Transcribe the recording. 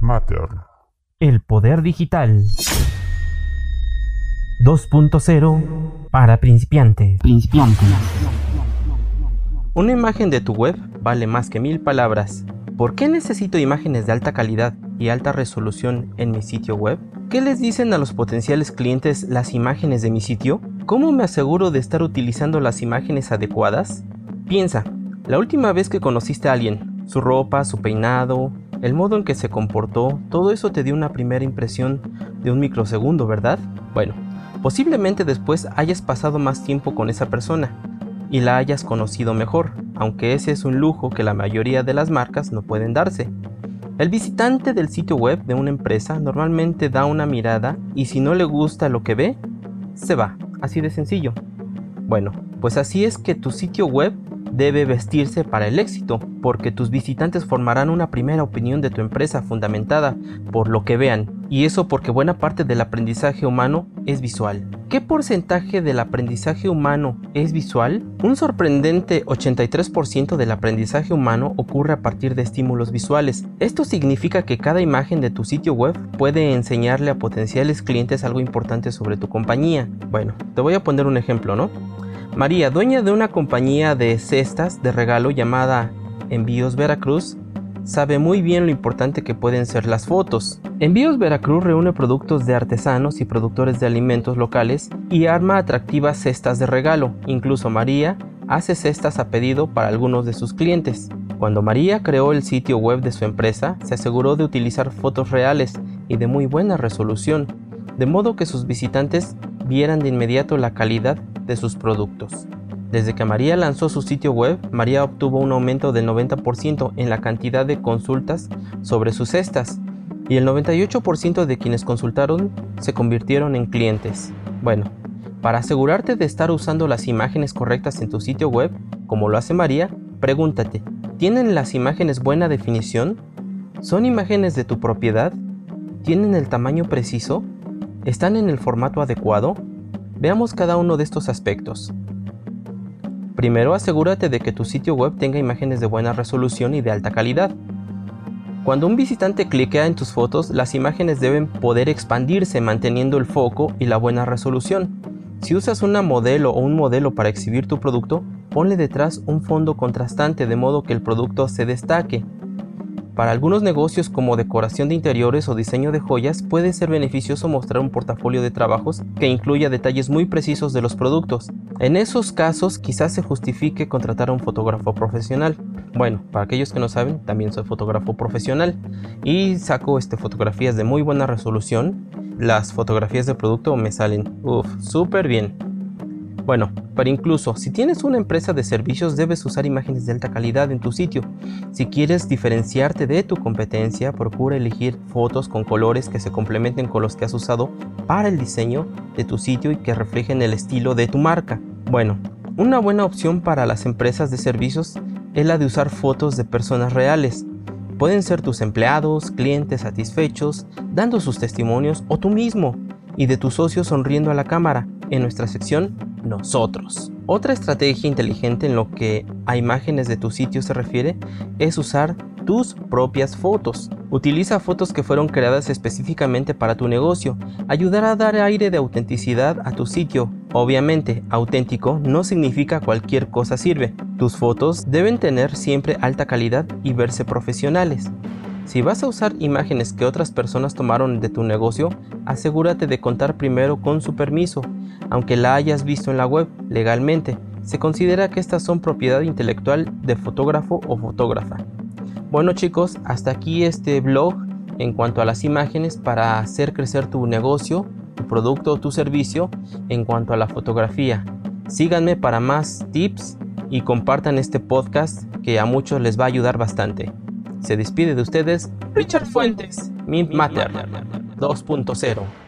Matter. El poder digital. 2.0 para principiantes. Principiantes. Una imagen de tu web vale más que mil palabras. ¿Por qué necesito imágenes de alta calidad y alta resolución en mi sitio web? ¿Qué les dicen a los potenciales clientes las imágenes de mi sitio? ¿Cómo me aseguro de estar utilizando las imágenes adecuadas? Piensa, la última vez que conociste a alguien, su ropa, su peinado, el modo en que se comportó, todo eso te dio una primera impresión de un microsegundo, ¿verdad? Bueno, posiblemente después hayas pasado más tiempo con esa persona y la hayas conocido mejor, aunque ese es un lujo que la mayoría de las marcas no pueden darse. El visitante del sitio web de una empresa normalmente da una mirada y si no le gusta lo que ve, se va, así de sencillo. Bueno, pues así es que tu sitio web debe vestirse para el éxito, porque tus visitantes formarán una primera opinión de tu empresa fundamentada por lo que vean, y eso porque buena parte del aprendizaje humano es visual. ¿Qué porcentaje del aprendizaje humano es visual? Un sorprendente 83% del aprendizaje humano ocurre a partir de estímulos visuales. Esto significa que cada imagen de tu sitio web puede enseñarle a potenciales clientes algo importante sobre tu compañía. Bueno, te voy a poner un ejemplo, ¿no? María, dueña de una compañía de cestas de regalo llamada Envíos Veracruz, sabe muy bien lo importante que pueden ser las fotos. Envíos Veracruz reúne productos de artesanos y productores de alimentos locales y arma atractivas cestas de regalo. Incluso María hace cestas a pedido para algunos de sus clientes. Cuando María creó el sitio web de su empresa, se aseguró de utilizar fotos reales y de muy buena resolución, de modo que sus visitantes vieran de inmediato la calidad de sus productos. Desde que María lanzó su sitio web, María obtuvo un aumento del 90% en la cantidad de consultas sobre sus cestas y el 98% de quienes consultaron se convirtieron en clientes. Bueno, para asegurarte de estar usando las imágenes correctas en tu sitio web, como lo hace María, pregúntate, ¿tienen las imágenes buena definición? ¿Son imágenes de tu propiedad? ¿Tienen el tamaño preciso? ¿Están en el formato adecuado? Veamos cada uno de estos aspectos. Primero, asegúrate de que tu sitio web tenga imágenes de buena resolución y de alta calidad. Cuando un visitante cliquea en tus fotos, las imágenes deben poder expandirse manteniendo el foco y la buena resolución. Si usas una modelo o un modelo para exhibir tu producto, ponle detrás un fondo contrastante de modo que el producto se destaque para algunos negocios como decoración de interiores o diseño de joyas puede ser beneficioso mostrar un portafolio de trabajos que incluya detalles muy precisos de los productos. En esos casos quizás se justifique contratar a un fotógrafo profesional. Bueno, para aquellos que no saben, también soy fotógrafo profesional y saco este, fotografías de muy buena resolución. Las fotografías de producto me salen, uff, súper bien. Bueno, pero incluso si tienes una empresa de servicios debes usar imágenes de alta calidad en tu sitio. Si quieres diferenciarte de tu competencia, procura elegir fotos con colores que se complementen con los que has usado para el diseño de tu sitio y que reflejen el estilo de tu marca. Bueno, una buena opción para las empresas de servicios es la de usar fotos de personas reales. Pueden ser tus empleados, clientes satisfechos, dando sus testimonios o tú mismo y de tus socios sonriendo a la cámara en nuestra sección Otra estrategia inteligente en lo que a imágenes de tu sitio se refiere es usar tus propias fotos. Utiliza fotos que fueron creadas específicamente para tu negocio. Ayudará a dar aire de autenticidad a tu sitio. Obviamente, auténtico no significa cualquier cosa sirve. Tus fotos deben tener siempre alta calidad y verse profesionales. Si vas a usar imágenes que otras personas tomaron de tu negocio, asegúrate de contar primero con su permiso, aunque la hayas visto en la web legalmente. Se considera que estas son propiedad intelectual de fotógrafo o fotógrafa. Bueno chicos, hasta aquí este blog en cuanto a las imágenes para hacer crecer tu negocio, tu producto o tu servicio en cuanto a la fotografía. Síganme para más tips y compartan este podcast que a muchos les va a ayudar bastante. Se despide de ustedes Richard Fuentes, Mint Matter 2.0.